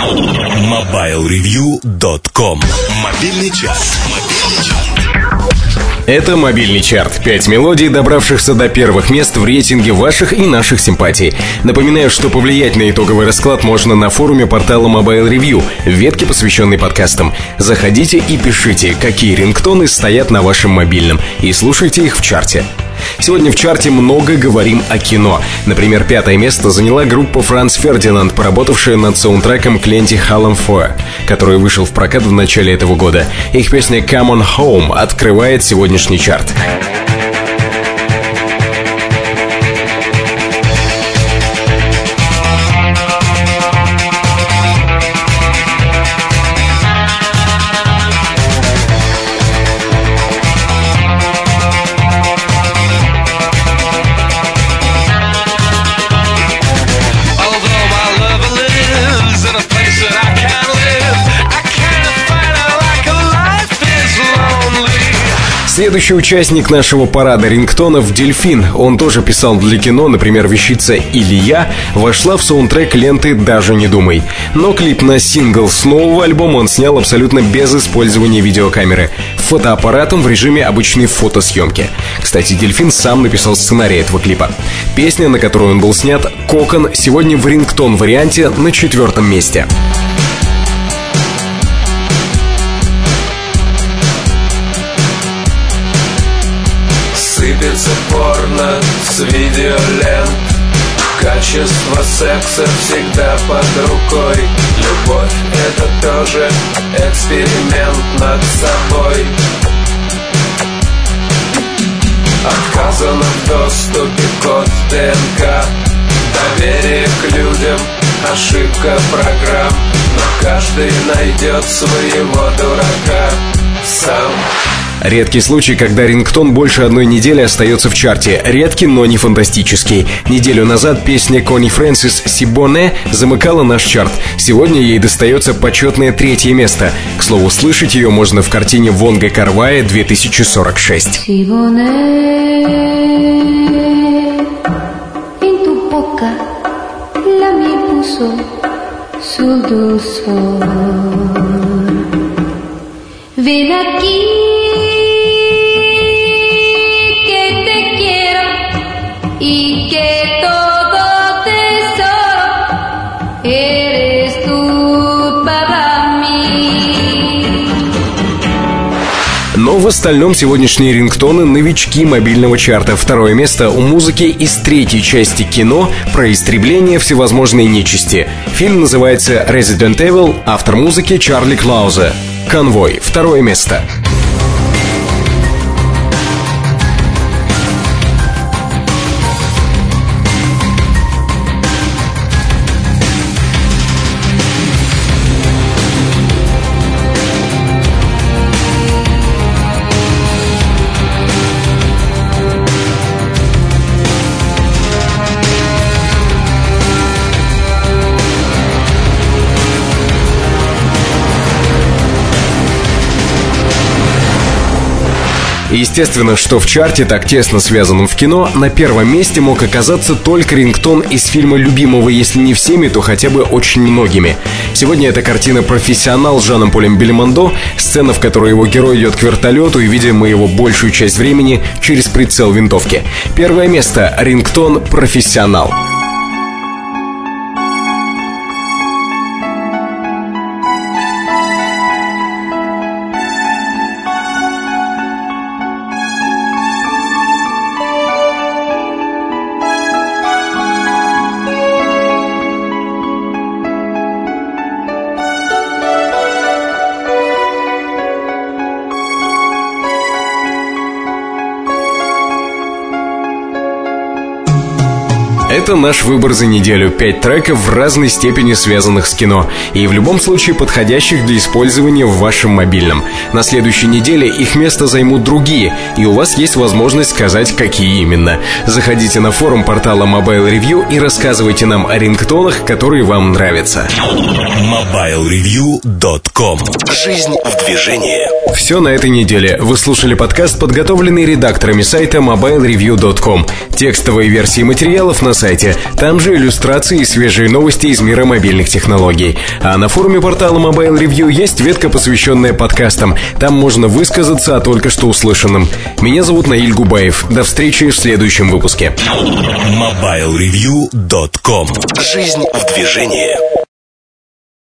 MobileReview.com Мобильный час. Это мобильный чарт. Пять мелодий, добравшихся до первых мест в рейтинге ваших и наших симпатий. Напоминаю, что повлиять на итоговый расклад можно на форуме портала Mobile Review, ветке, посвященной подкастам. Заходите и пишите, какие рингтоны стоят на вашем мобильном, и слушайте их в чарте. Сегодня в чарте много говорим о кино. Например, пятое место заняла группа Франц Фердинанд, поработавшая над саундтреком к ленте Hallam Four, который вышел в прокат в начале этого года. Их песня Come On Home открывает сегодняшний чарт. Следующий участник нашего парада рингтонов – Дельфин. Он тоже писал для кино, например, вещица «Илья» вошла в саундтрек ленты «Даже не думай». Но клип на сингл с нового альбома он снял абсолютно без использования видеокамеры. Фотоаппаратом в режиме обычной фотосъемки. Кстати, Дельфин сам написал сценарий этого клипа. Песня, на которую он был снят, «Кокон», сегодня в рингтон варианте на четвертом месте. Сыпется порно с видеолент. Качество секса всегда под рукой. Любовь это тоже эксперимент над собой. Отказано в доступе код ДНК. Доверие к людям, ошибка программ. Но каждый найдет своего дурака сам Редкий случай, когда рингтон больше одной недели остается в чарте. Редкий, но не фантастический. Неделю назад песня Кони Фрэнсис «Сибоне» замыкала наш чарт. Сегодня ей достается почетное третье место. К слову, слышать ее можно в картине Вонга Карвая 2046. Si poner остальном сегодняшние рингтоны – новички мобильного чарта. Второе место у музыки из третьей части кино про истребление всевозможной нечисти. Фильм называется Resident Evil, автор музыки Чарли Клаузе. Конвой. Второе место. Естественно, что в чарте, так тесно связанном в кино, на первом месте мог оказаться только рингтон из фильма любимого, если не всеми, то хотя бы очень многими. Сегодня эта картина «Профессионал» с Жаном Полем Бельмондо, сцена, в которой его герой идет к вертолету и видим мы его большую часть времени через прицел винтовки. Первое место – рингтон «Профессионал». Это наш выбор за неделю. Пять треков в разной степени связанных с кино. И в любом случае подходящих для использования в вашем мобильном. На следующей неделе их место займут другие. И у вас есть возможность сказать, какие именно. Заходите на форум портала Mobile Review и рассказывайте нам о рингтонах, которые вам нравятся. MobileReview.com Жизнь в движении. Все на этой неделе. Вы слушали подкаст, подготовленный редакторами сайта mobilereview.com. Текстовые версии материалов на сайте. Там же иллюстрации и свежие новости из мира мобильных технологий. А на форуме портала Mobile Review есть ветка, посвященная подкастам. Там можно высказаться о только что услышанном. Меня зовут Наиль Губаев. До встречи в следующем выпуске. MobileReview.com Жизнь в движении